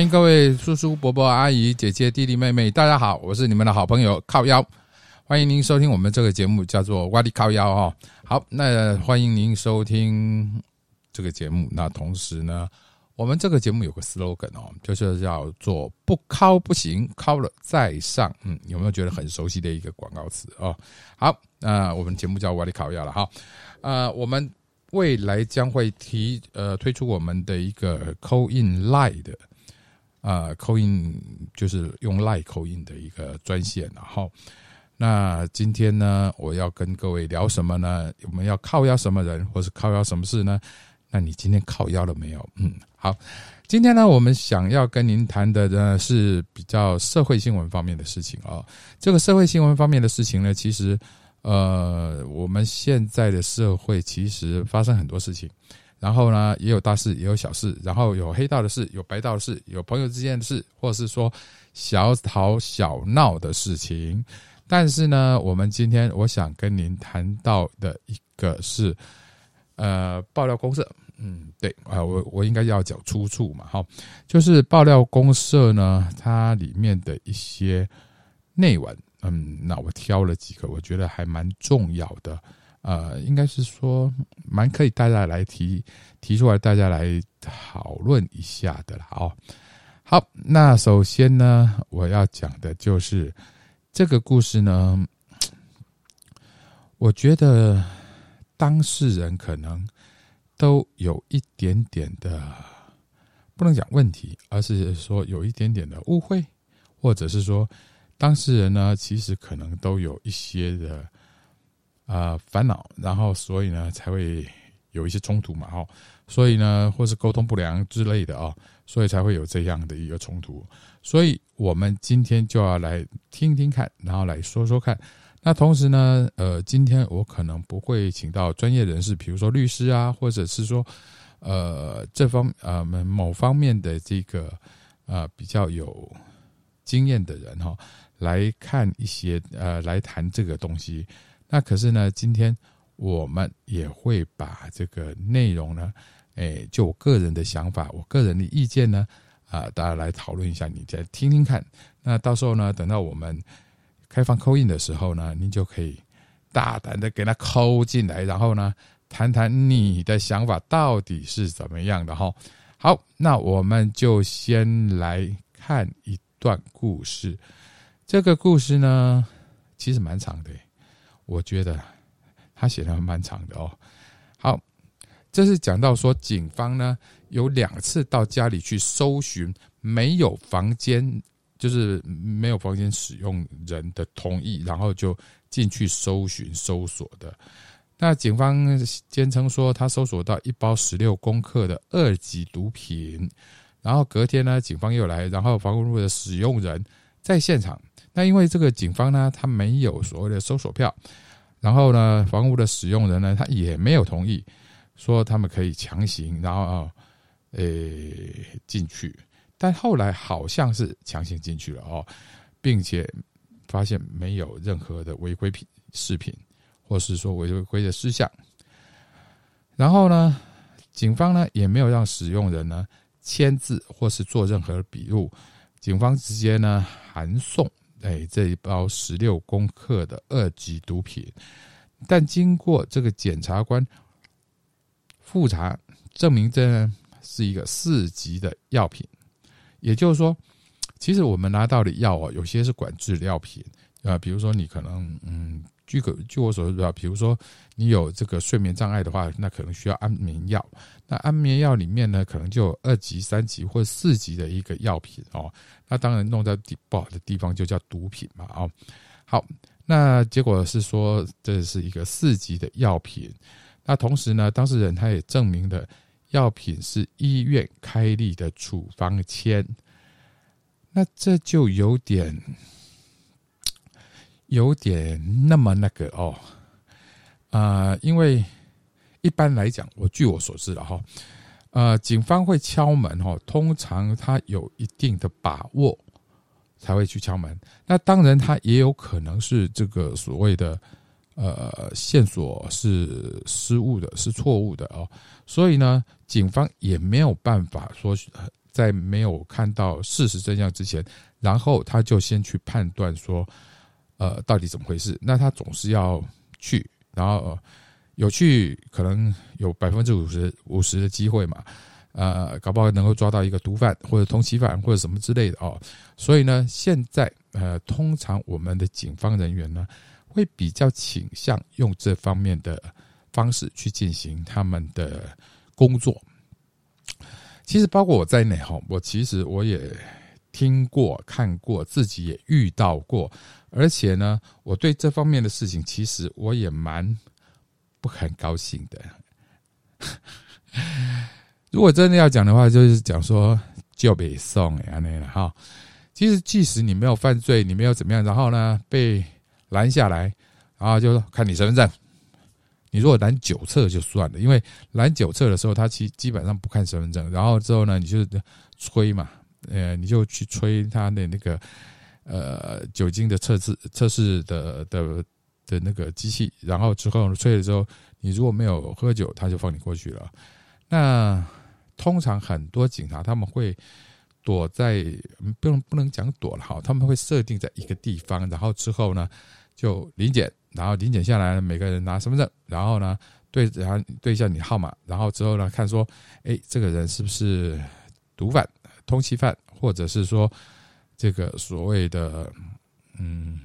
欢迎各位叔叔、伯伯、阿姨、姐姐、弟弟、妹妹，大家好，我是你们的好朋友靠腰。欢迎您收听我们这个节目，叫做“哇力靠腰”哦。好，那欢迎您收听这个节目。那同时呢，我们这个节目有个 slogan 哦，就是叫做“不靠不行，靠了再上”。嗯，有没有觉得很熟悉的一个广告词哦？好，那我们节目叫“哇力靠腰”了哈。呃，我们未来将会提呃推出我们的一个 call in line 的。啊，扣印就是用赖扣印的一个专线，然后，那今天呢，我要跟各位聊什么呢？我们要靠邀什么人，或是靠邀什么事呢？那你今天靠邀了没有？嗯，好，今天呢，我们想要跟您谈的呢是比较社会新闻方面的事情啊。这个社会新闻方面的事情呢，其实，呃，我们现在的社会其实发生很多事情。然后呢，也有大事，也有小事，然后有黑道的事，有白道的事，有朋友之间的事，或者是说小吵小闹的事情。但是呢，我们今天我想跟您谈到的一个是，呃，爆料公社。嗯，对啊，我我应该要讲出处嘛，哈，就是爆料公社呢，它里面的一些内文。嗯，那我挑了几个，我觉得还蛮重要的。呃，应该是说蛮可以大家来提提出来，大家来讨论一下的了哦。好，那首先呢，我要讲的就是这个故事呢，我觉得当事人可能都有一点点的不能讲问题，而是说有一点点的误会，或者是说当事人呢，其实可能都有一些的。啊，烦恼，然后所以呢才会有一些冲突嘛，哈，所以呢或是沟通不良之类的啊，所以才会有这样的一个冲突。所以我们今天就要来听听看，然后来说说看。那同时呢，呃，今天我可能不会请到专业人士，比如说律师啊，或者是说呃这方呃某方面的这个呃比较有经验的人哈，来看一些呃来谈这个东西。那可是呢，今天我们也会把这个内容呢，哎，就我个人的想法，我个人的意见呢，啊，大家来讨论一下，你再听听看。那到时候呢，等到我们开放扣印的时候呢，您就可以大胆的给他扣进来，然后呢，谈谈你的想法到底是怎么样的哈。好，那我们就先来看一段故事。这个故事呢，其实蛮长的。我觉得他写的蛮长的哦。好，这是讲到说，警方呢有两次到家里去搜寻，没有房间，就是没有房间使用人的同意，然后就进去搜寻搜索的。那警方坚称说，他搜索到一包十六公克的二级毒品。然后隔天呢，警方又来，然后房屋的使用人在现场。那因为这个警方呢，他没有所谓的搜索票，然后呢，房屋的使用人呢，他也没有同意，说他们可以强行，然后啊，呃，进去。但后来好像是强行进去了哦，并且发现没有任何的违规品饰品，或是说违规的事项。然后呢，警方呢也没有让使用人呢签字或是做任何笔录，警方直接呢函送。哎，这一包十六公克的二级毒品，但经过这个检察官复查，证明这是一个四级的药品。也就是说，其实我们拿到的药啊，有些是管制药品啊，比如说你可能嗯。据可据我所知道，比如说你有这个睡眠障碍的话，那可能需要安眠药。那安眠药里面呢，可能就有二级、三级或四级的一个药品哦。那当然弄在不好的地方就叫毒品嘛哦。好，那结果是说这是一个四级的药品。那同时呢，当事人他也证明了药品是医院开立的处方签。那这就有点。有点那么那个哦，啊，因为一般来讲，我据我所知的哈，呃，警方会敲门哈，通常他有一定的把握才会去敲门。那当然，他也有可能是这个所谓的呃线索是失误的，是错误的哦。所以呢，警方也没有办法说在没有看到事实真相之前，然后他就先去判断说，呃，到底怎么回事？那他总是要去，然后有去，可能有百分之五十五十的机会嘛，呃，搞不好能够抓到一个毒贩或者通缉犯或者什么之类的哦。所以呢，现在呃，通常我们的警方人员呢，会比较倾向用这方面的方式去进行他们的工作。其实包括我在内哈，我其实我也听过、看过，自己也遇到过，而且呢，我对这方面的事情，其实我也蛮不很高兴的。如果真的要讲的话，就是讲说就被送呀那了哈。其实即使你没有犯罪，你没有怎么样，然后呢被拦下来，然后就说看你身份证。你如果拦九册就算了，因为拦九册的时候，他其基本上不看身份证，然后之后呢，你就吹嘛，呃，你就去吹他的那个呃酒精的测试测试的的的那个机器，然后之后吹了之后，你如果没有喝酒，他就放你过去了。那通常很多警察他们会躲在不能不能讲躲了哈，他们会设定在一个地方，然后之后呢就临检。然后临检下来，每个人拿身份证，然后呢对，然后对一下你号码，然后之后呢看说，哎，这个人是不是毒贩、通缉犯，或者是说这个所谓的嗯，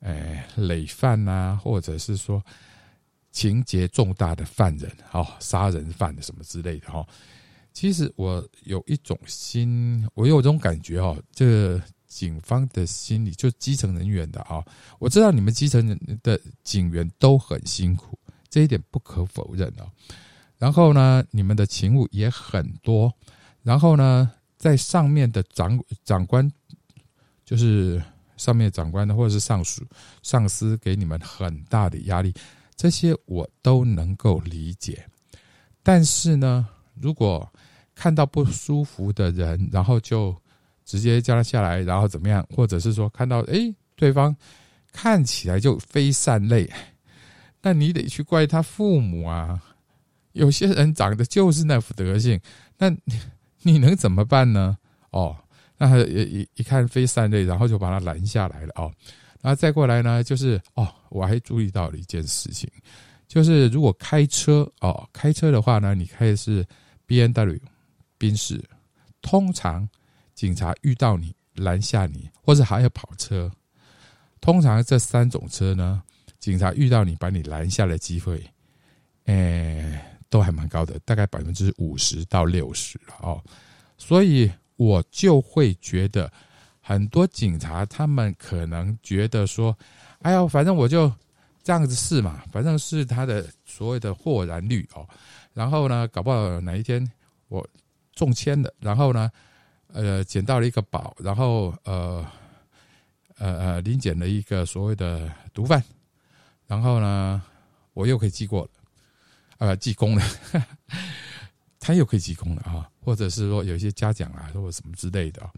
哎累犯呐，或者是说情节重大的犯人，哦，杀人犯的什么之类的哈。其实我有一种心，我有一种感觉哦，这。警方的心理，就基层人员的啊，我知道你们基层人的警员都很辛苦，这一点不可否认哦。然后呢，你们的勤务也很多，然后呢，在上面的长长官，就是上面长官的或者是上属上司给你们很大的压力，这些我都能够理解。但是呢，如果看到不舒服的人，然后就。直接叫他下来，然后怎么样？或者是说看到哎，对方看起来就非善类，那你得去怪他父母啊。有些人长得就是那副德性，那你能怎么办呢？哦，那一一一看非三类，然后就把他拦下来了哦。然后再过来呢，就是哦，我还注意到了一件事情，就是如果开车哦，开车的话呢，你开的是 B N W 宾士，通常。警察遇到你拦下你，或者还要跑车，通常这三种车呢，警察遇到你把你拦下的机会，哎，都还蛮高的，大概百分之五十到六十哦。所以我就会觉得，很多警察他们可能觉得说，哎呀，反正我就这样子试嘛，反正是他的所谓的豁然率哦。然后呢，搞不好哪一天我中签了，然后呢？呃，捡到了一个宝，然后呃，呃呃，临检了一个所谓的毒贩，然后呢，我又可以记过了，呃，记功了，他又可以记功了啊，或者是说有一些嘉奖啊，或者什么之类的啊，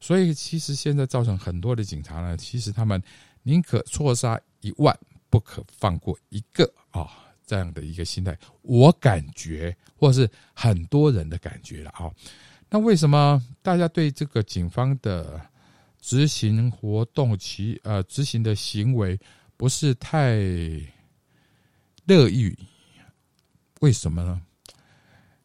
所以其实现在造成很多的警察呢，其实他们宁可错杀一万，不可放过一个啊，这样的一个心态，我感觉，或是很多人的感觉了啊。那为什么大家对这个警方的执行活动、其呃执行的行为不是太乐意？为什么呢？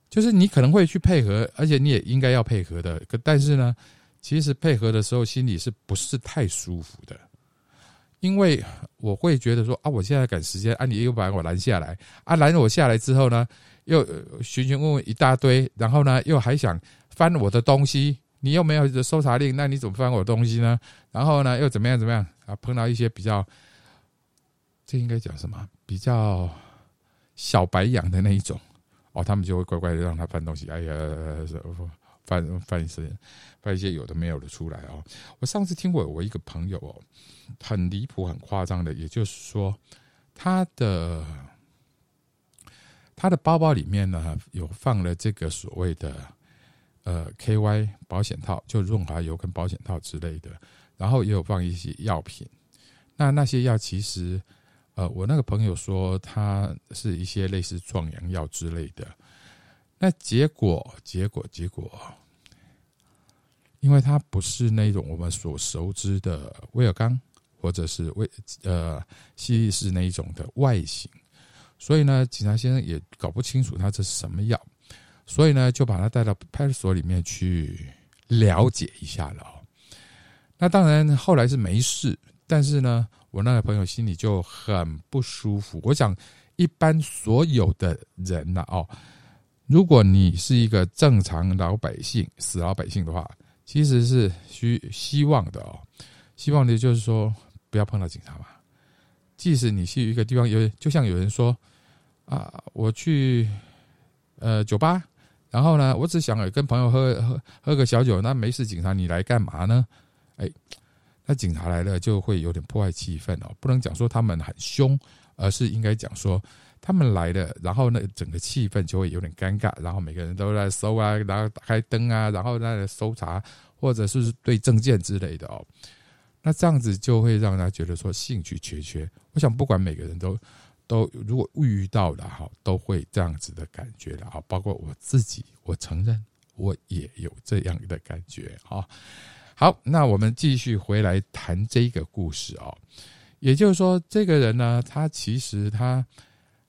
就是你可能会去配合，而且你也应该要配合的。可但是呢，其实配合的时候心里是不是太舒服的？因为我会觉得说啊，我现在赶时间，啊，你又把我拦下来，啊，拦我下来之后呢，又询询问问一大堆，然后呢，又还想。翻我的东西，你又没有搜查令，那你怎么翻我的东西呢？然后呢，又怎么样怎么样啊？碰到一些比较，这应该讲什么？比较小白羊的那一种哦，他们就会乖乖的让他翻东西。哎呀，翻翻一些翻一些有的没有的出来哦。我上次听过我一个朋友哦，很离谱、很夸张的，也就是说，他的他的包包里面呢，有放了这个所谓的。呃，K Y 保险套就润滑油跟保险套之类的，然后也有放一些药品。那那些药其实，呃，我那个朋友说他是一些类似壮阳药之类的。那结果，结果，结果，因为它不是那种我们所熟知的威尔刚或者是威呃西力士那一种的外形，所以呢，警察先生也搞不清楚他这是什么药，所以呢，就把他带到派出所里面去了解一下了。那当然后来是没事，但是呢，我那个朋友心里就很不舒服。我想，一般所有的人呢，哦，如果你是一个正常老百姓、死老百姓的话。其实是需希望的哦，希望的就是说不要碰到警察嘛。即使你去一个地方，有就像有人说啊，我去呃酒吧，然后呢，我只想跟朋友喝喝喝个小酒，那没事，警察你来干嘛呢？哎，那警察来了就会有点破坏气氛哦，不能讲说他们很凶，而是应该讲说。他们来了，然后呢，整个气氛就会有点尴尬，然后每个人都在搜啊，然后打开灯啊，然后在搜查，或者是对证件之类的哦。那这样子就会让他觉得说兴趣缺缺。我想不管每个人都都如果遇到了哈，都会这样子的感觉的哈。包括我自己，我承认我也有这样的感觉哈。好，那我们继续回来谈这个故事哦。也就是说，这个人呢，他其实他。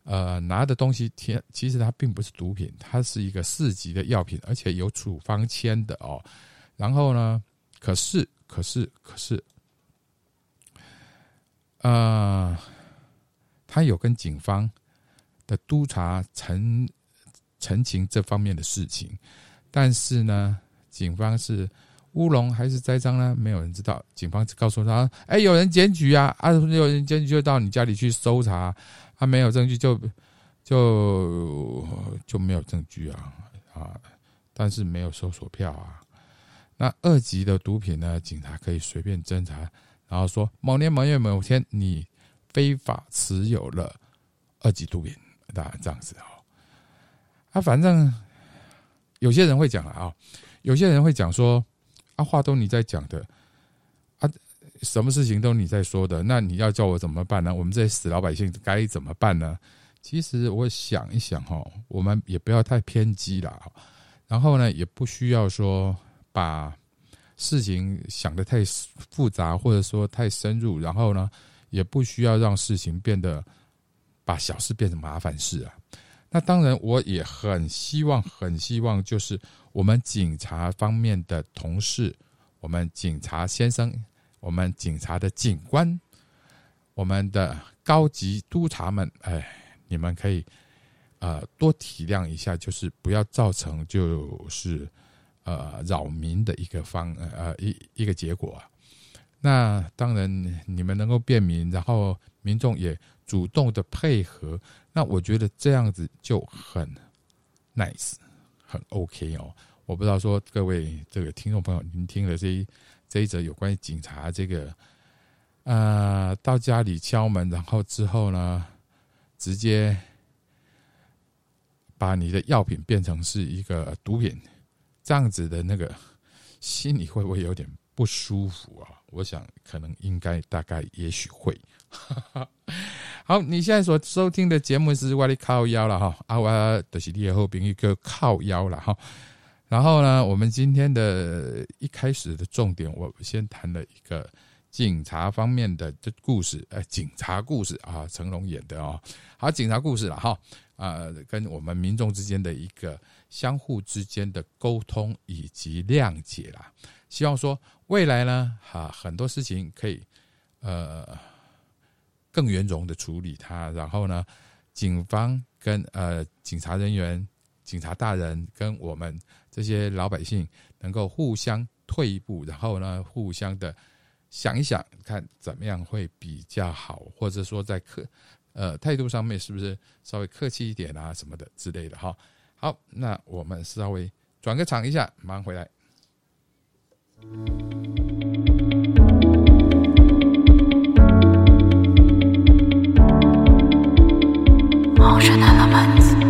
呃，拿的东西，天，其实他并不是毒品，他是一个四级的药品，而且有处方签的哦。然后呢，可是，可是，可是，呃，他有跟警方的督察陈陈情这方面的事情，但是呢，警方是乌龙还是栽赃呢？没有人知道。警方告诉他：“哎，有人检举啊，啊，有人检举，就到你家里去搜查。”他没有证据，就就就没有证据啊啊！但是没有收索票啊。那二级的毒品呢？警察可以随便侦查，然后说某年某月某天你非法持有了二级毒品，当然这样子哦。啊，反正有些人会讲了啊，有些人会讲说啊，话都你在讲的。啊什么事情都你在说的，那你要叫我怎么办呢？我们这些死老百姓该怎么办呢？其实我想一想哈，我们也不要太偏激了，然后呢，也不需要说把事情想得太复杂，或者说太深入，然后呢，也不需要让事情变得把小事变成麻烦事啊。那当然，我也很希望，很希望就是我们警察方面的同事，我们警察先生。我们警察的警官，我们的高级督察们，哎，你们可以呃多体谅一下，就是不要造成就是呃扰民的一个方呃一一个结果。那当然，你们能够便民，然后民众也主动的配合，那我觉得这样子就很 nice，很 OK 哦。我不知道说各位这个听众朋友，您听了这一。这一则有关于警察这个，呃，到家里敲门，然后之后呢，直接把你的药品变成是一个毒品，这样子的那个心里会不会有点不舒服啊？我想可能应该大概也许会。好，你现在所收听的节目是《外力靠腰》了哈，阿瓦的是你后边一个靠腰了哈。然后呢，我们今天的一开始的重点，我先谈了一个警察方面的这故事，呃，警察故事啊，成龙演的哦，好，警察故事了哈，啊，跟我们民众之间的一个相互之间的沟通以及谅解啦，希望说未来呢，哈，很多事情可以呃更圆融的处理它，然后呢，警方跟呃警察人员、警察大人跟我们。这些老百姓能够互相退一步，然后呢，互相的想一想，看怎么样会比较好，或者说在客呃态度上面是不是稍微客气一点啊，什么的之类的哈。好，那我们稍微转个场一下，马上回来。emotion.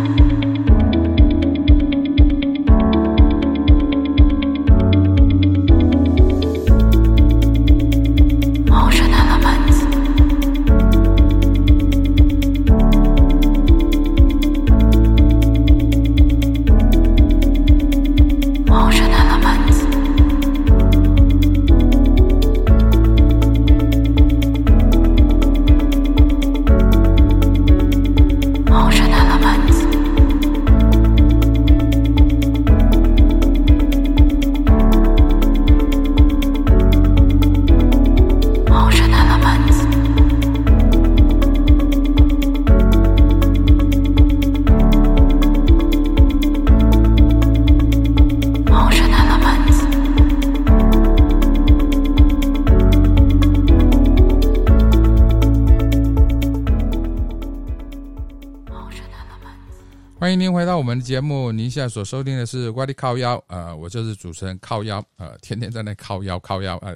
欢迎您回到我们的节目。您现在所收听的是《怪力靠腰》，呃，我就是主持人靠腰，呃，天天在那靠腰靠腰，呃，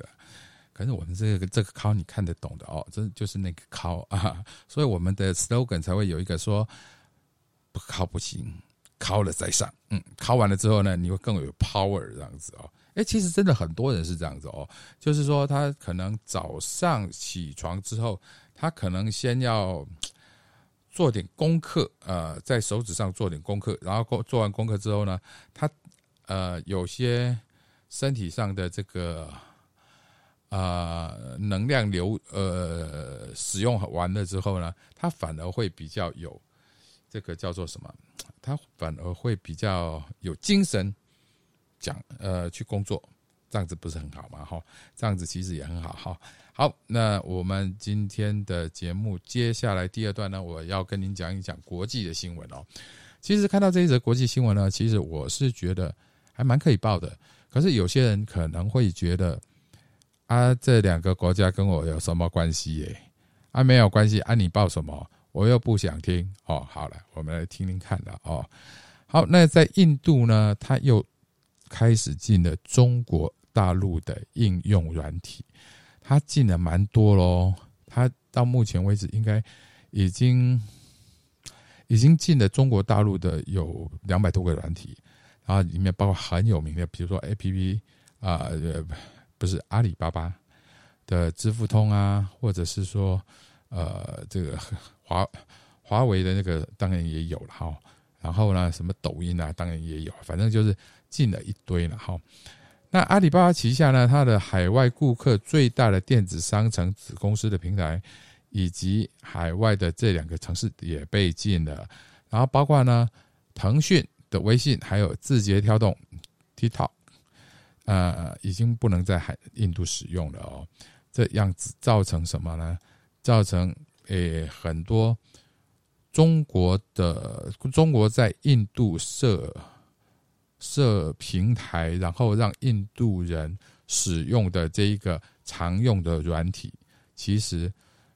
可是我们这个这个靠你看得懂的哦，这就是那个靠啊，所以我们的 slogan 才会有一个说不靠不行，靠了再上。嗯，靠完了之后呢，你会更有 power 这样子哦。哎，其实真的很多人是这样子哦，就是说他可能早上起床之后，他可能先要。做点功课，呃，在手指上做点功课，然后做完功课之后呢，他呃有些身体上的这个呃能量流呃使用完了之后呢，他反而会比较有这个叫做什么？他反而会比较有精神讲呃去工作，这样子不是很好吗？哈，这样子其实也很好哈。好，那我们今天的节目接下来第二段呢，我要跟您讲一讲国际的新闻哦。其实看到这一则国际新闻呢，其实我是觉得还蛮可以报的。可是有些人可能会觉得啊，这两个国家跟我有什么关系耶？啊，没有关系啊，你报什么？我又不想听哦。好了，我们来听听看的哦。好，那在印度呢，他又开始进了中国大陆的应用软体。它进了蛮多喽，它到目前为止应该已经已经进了中国大陆的有两百多个软体，然后里面包括很有名的，比如说 A P P 啊，不是阿里巴巴的支付通啊，或者是说呃，这个华华为的那个当然也有了哈，然后呢，什么抖音啊，当然也有，反正就是进了一堆了哈。那阿里巴巴旗下呢，它的海外顾客最大的电子商城子公司的平台，以及海外的这两个城市也被禁了。然后包括呢，腾讯的微信还有字节跳动 TikTok，呃，已经不能在海印度使用了哦。这样子造成什么呢？造成诶很多中国的中国在印度设。设平台，然后让印度人使用的这一个常用的软体，其实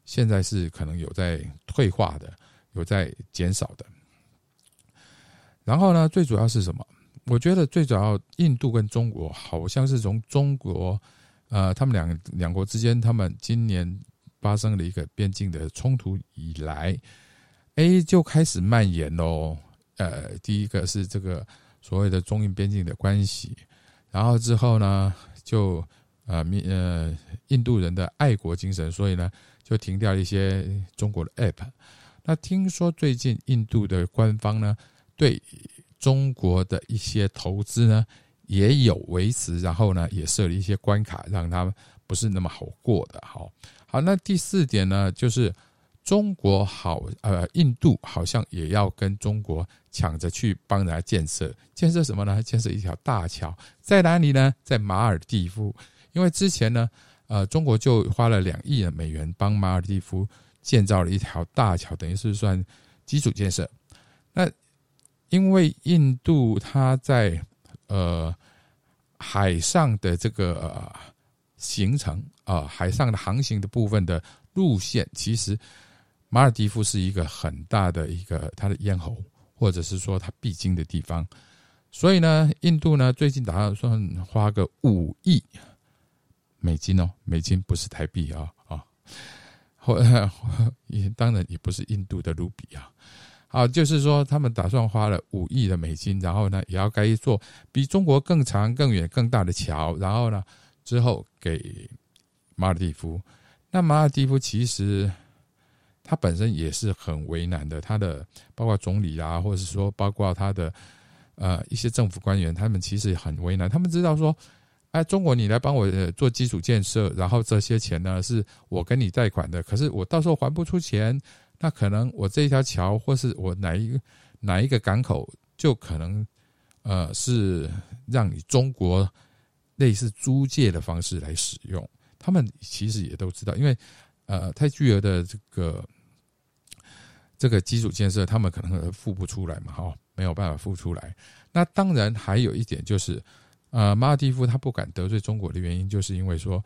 现在是可能有在退化的，有在减少的。然后呢，最主要是什么？我觉得最主要，印度跟中国好像是从中国，呃，他们两两国之间，他们今年发生了一个边境的冲突以来，A 就开始蔓延喽。呃，第一个是这个。所谓的中印边境的关系，然后之后呢，就呃民呃印度人的爱国精神，所以呢就停掉一些中国的 app。那听说最近印度的官方呢对中国的一些投资呢也有维持，然后呢也设了一些关卡，让他们不是那么好过的。好，好，那第四点呢就是。中国好，呃，印度好像也要跟中国抢着去帮人家建设，建设什么呢？建设一条大桥，在哪里呢？在马尔蒂夫。因为之前呢，呃，中国就花了两亿美元帮马尔蒂夫建造了一条大桥，等于是算基础建设。那因为印度它在呃海上的这个行程啊，海上的航行的部分的路线，其实。马尔蒂夫是一个很大的一个它的咽喉，或者是说它必经的地方，所以呢，印度呢最近打算花个五亿美金哦，美金不是台币啊啊，或 当然也不是印度的卢比啊，好，就是说他们打算花了五亿的美金，然后呢也要盖一座比中国更长、更远、更大的桥，然后呢之后给马尔蒂夫。那马尔蒂夫其实。他本身也是很为难的，他的包括总理啊，或者是说包括他的呃一些政府官员，他们其实很为难。他们知道说，哎，中国你来帮我做基础建设，然后这些钱呢是我跟你贷款的，可是我到时候还不出钱，那可能我这一条桥或是我哪一个哪一个港口就可能呃是让你中国类似租借的方式来使用。他们其实也都知道，因为呃太巨额的这个。这个基础建设，他们可能付不出来嘛，哈，没有办法付出来。那当然还有一点就是，呃，马尔蒂夫他不敢得罪中国的原因，就是因为说，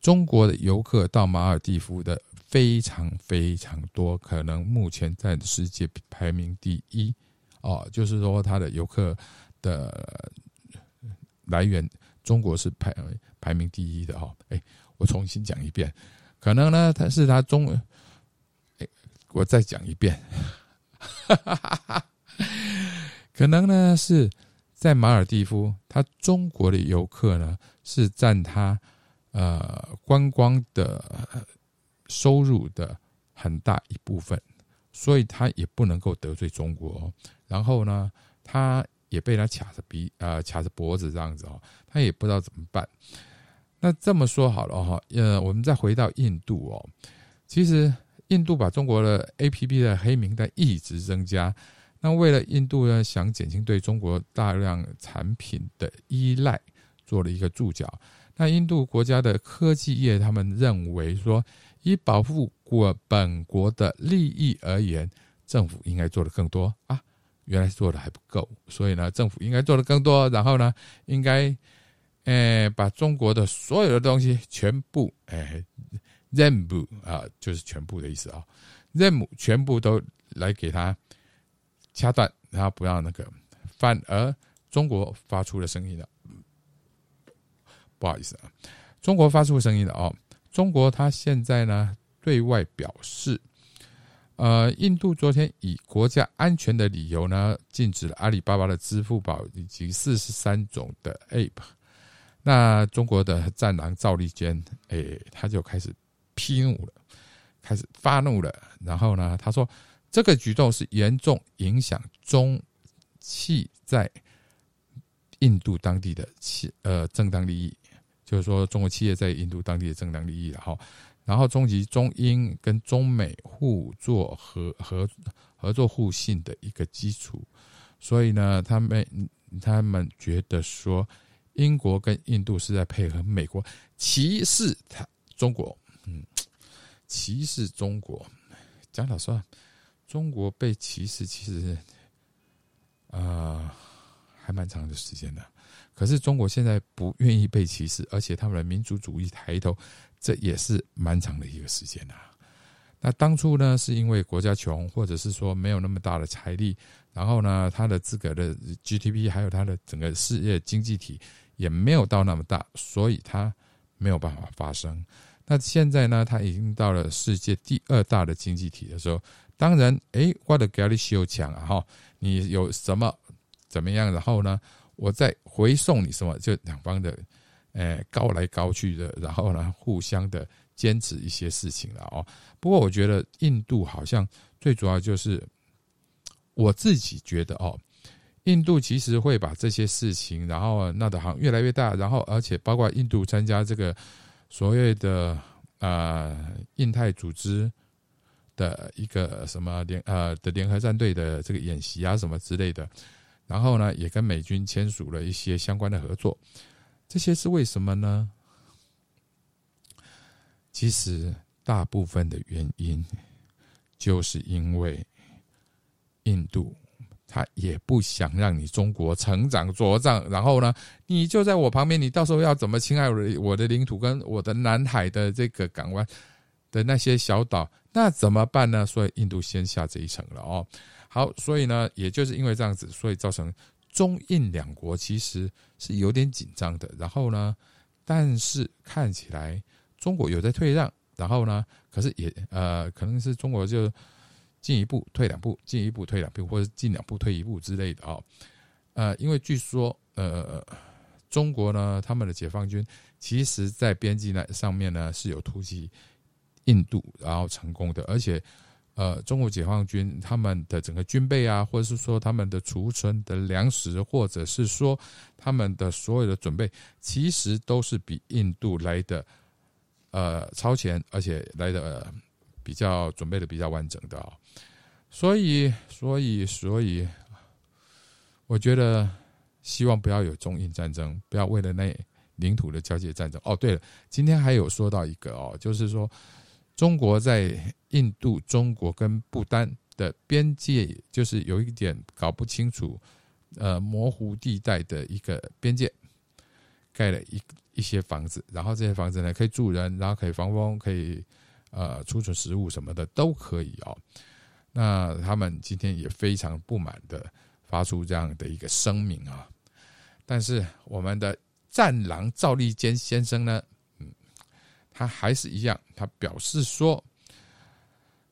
中国的游客到马尔蒂夫的非常非常多，可能目前在世界排名第一哦，就是说它的游客的来源，中国是排排名第一的哈。哎，我重新讲一遍，可能呢，它是它中，我再讲一遍，可能呢是在马尔蒂夫，他中国的游客呢是占他呃观光的收入的很大一部分。所以他也不能够得罪中国，然后呢，他也被他卡着鼻啊，卡着脖子这样子哦，他也不知道怎么办。那这么说好了哈，呃，我们再回到印度哦，其实印度把中国的 A P P 的黑名单一直增加，那为了印度呢想减轻对中国大量产品的依赖，做了一个注脚。那印度国家的科技业他们认为说。以保护国本国的利益而言，政府应该做的更多啊！原来做的还不够，所以呢，政府应该做的更多。然后呢，应该，诶，把中国的所有的东西全部，诶，部啊，就是全部的意思啊，任务全部都来给他掐断，然后不要那个。反而中国发出了声音了，不好意思啊，中国发出声音了哦。中国它现在呢对外表示，呃，印度昨天以国家安全的理由呢，禁止了阿里巴巴的支付宝以及四十三种的 App。那中国的战狼赵立坚，哎，他就开始批怒了，开始发怒了。然后呢，他说这个举动是严重影响中企在印度当地的企呃正当利益。就是说，中国企业在印度当地的正当利益，然后，然后终极中英跟中美互作合合合作互信的一个基础，所以呢，他们他们觉得说，英国跟印度是在配合美国歧视他中国，歧视中国。讲老实话，中国被歧视其实啊，还蛮长的时间的。可是中国现在不愿意被歧视，而且他们的民族主义抬头，这也是蛮长的一个时间啊。那当初呢，是因为国家穷，或者是说没有那么大的财力，然后呢，他的资格的 GDP 还有他的整个事业经济体也没有到那么大，所以他没有办法发生。那现在呢，他已经到了世界第二大的经济体的时候，当然，诶，我的格力修强啊，哈，你有什么怎么样，然后呢？我再回送你什么？就两方的，诶，高来高去的，然后呢，互相的坚持一些事情了哦。不过我觉得印度好像最主要就是，我自己觉得哦，印度其实会把这些事情，然后闹得好像越来越大，然后而且包括印度参加这个所谓的呃印太组织的一个什么联呃的联合战队的这个演习啊什么之类的。然后呢，也跟美军签署了一些相关的合作，这些是为什么呢？其实大部分的原因，就是因为印度他也不想让你中国成长茁壮，然后呢，你就在我旁边，你到时候要怎么侵害我我的领土跟我的南海的这个港湾的那些小岛，那怎么办呢？所以印度先下这一层了哦。好，所以呢，也就是因为这样子，所以造成中印两国其实是有点紧张的。然后呢，但是看起来中国有在退让，然后呢，可是也呃，可能是中国就进一步退两步，进一步退两步，或者进两步退一步之类的啊。呃，因为据说呃，中国呢，他们的解放军其实在边境那上面呢是有突袭印度，然后成功的，而且。呃，中国解放军他们的整个军备啊，或者是说他们的储存的粮食，或者是说他们的所有的准备，其实都是比印度来的呃超前，而且来的比较准备的比较完整的啊。所以，所以，所以，我觉得希望不要有中印战争，不要为了那领土的交界战争。哦，对了，今天还有说到一个哦，就是说。中国在印度、中国跟不丹的边界，就是有一点搞不清楚，呃，模糊地带的一个边界，盖了一一些房子，然后这些房子呢可以住人，然后可以防风，可以呃储存食物什么的都可以哦。那他们今天也非常不满的发出这样的一个声明啊。但是我们的战狼赵立坚先生呢，嗯，他还是一样，他表示说，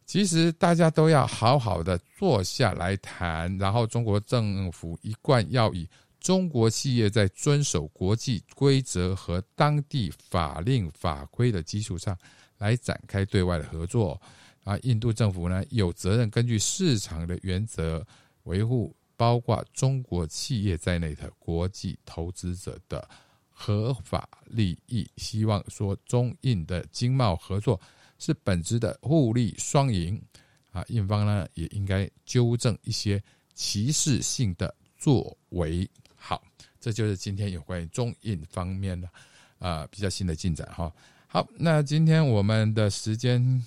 其实大家都要好好的坐下来谈，然后中国政府一贯要以中国企业在遵守国际规则和当地法令法规的基础上来展开对外的合作。啊，印度政府呢有责任根据市场的原则维护包括中国企业在内的国际投资者的合法利益。希望说中印的经贸合作是本质的互利双赢。啊，印方呢也应该纠正一些歧视性的作为。好，这就是今天有关于中印方面的啊比较新的进展哈。好，那今天我们的时间。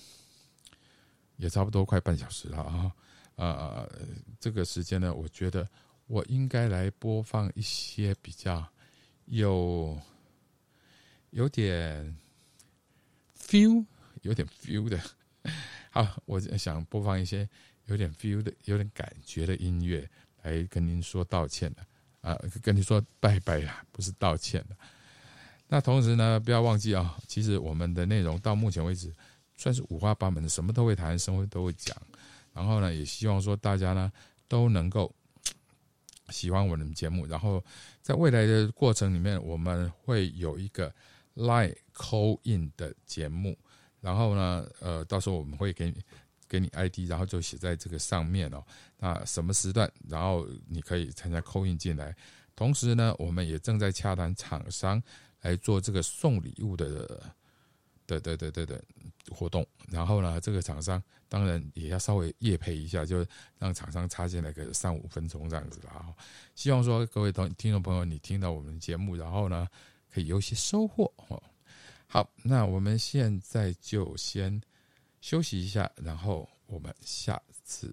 也差不多快半小时了啊！呃，这个时间呢，我觉得我应该来播放一些比较有有点 feel、有点 feel 的。好，我想播放一些有点 feel 的、有点感觉的音乐，来跟您说道歉的啊，跟您说拜拜啊，不是道歉的。那同时呢，不要忘记啊，其实我们的内容到目前为止。算是五花八门的，什么都会谈，什么都会讲。然后呢，也希望说大家呢都能够喜欢我们的节目。然后在未来的过程里面，我们会有一个 live call in 的节目。然后呢，呃，到时候我们会给你给你 ID，然后就写在这个上面哦。那什么时段，然后你可以参加 call in 进来。同时呢，我们也正在洽谈厂商来做这个送礼物的。对对对对对，活动，然后呢，这个厂商当然也要稍微夜配一下，就让厂商插进来个三五分钟这样子啦。希望说各位同听众朋友，你听到我们的节目，然后呢，可以有些收获哦。好，那我们现在就先休息一下，然后我们下次。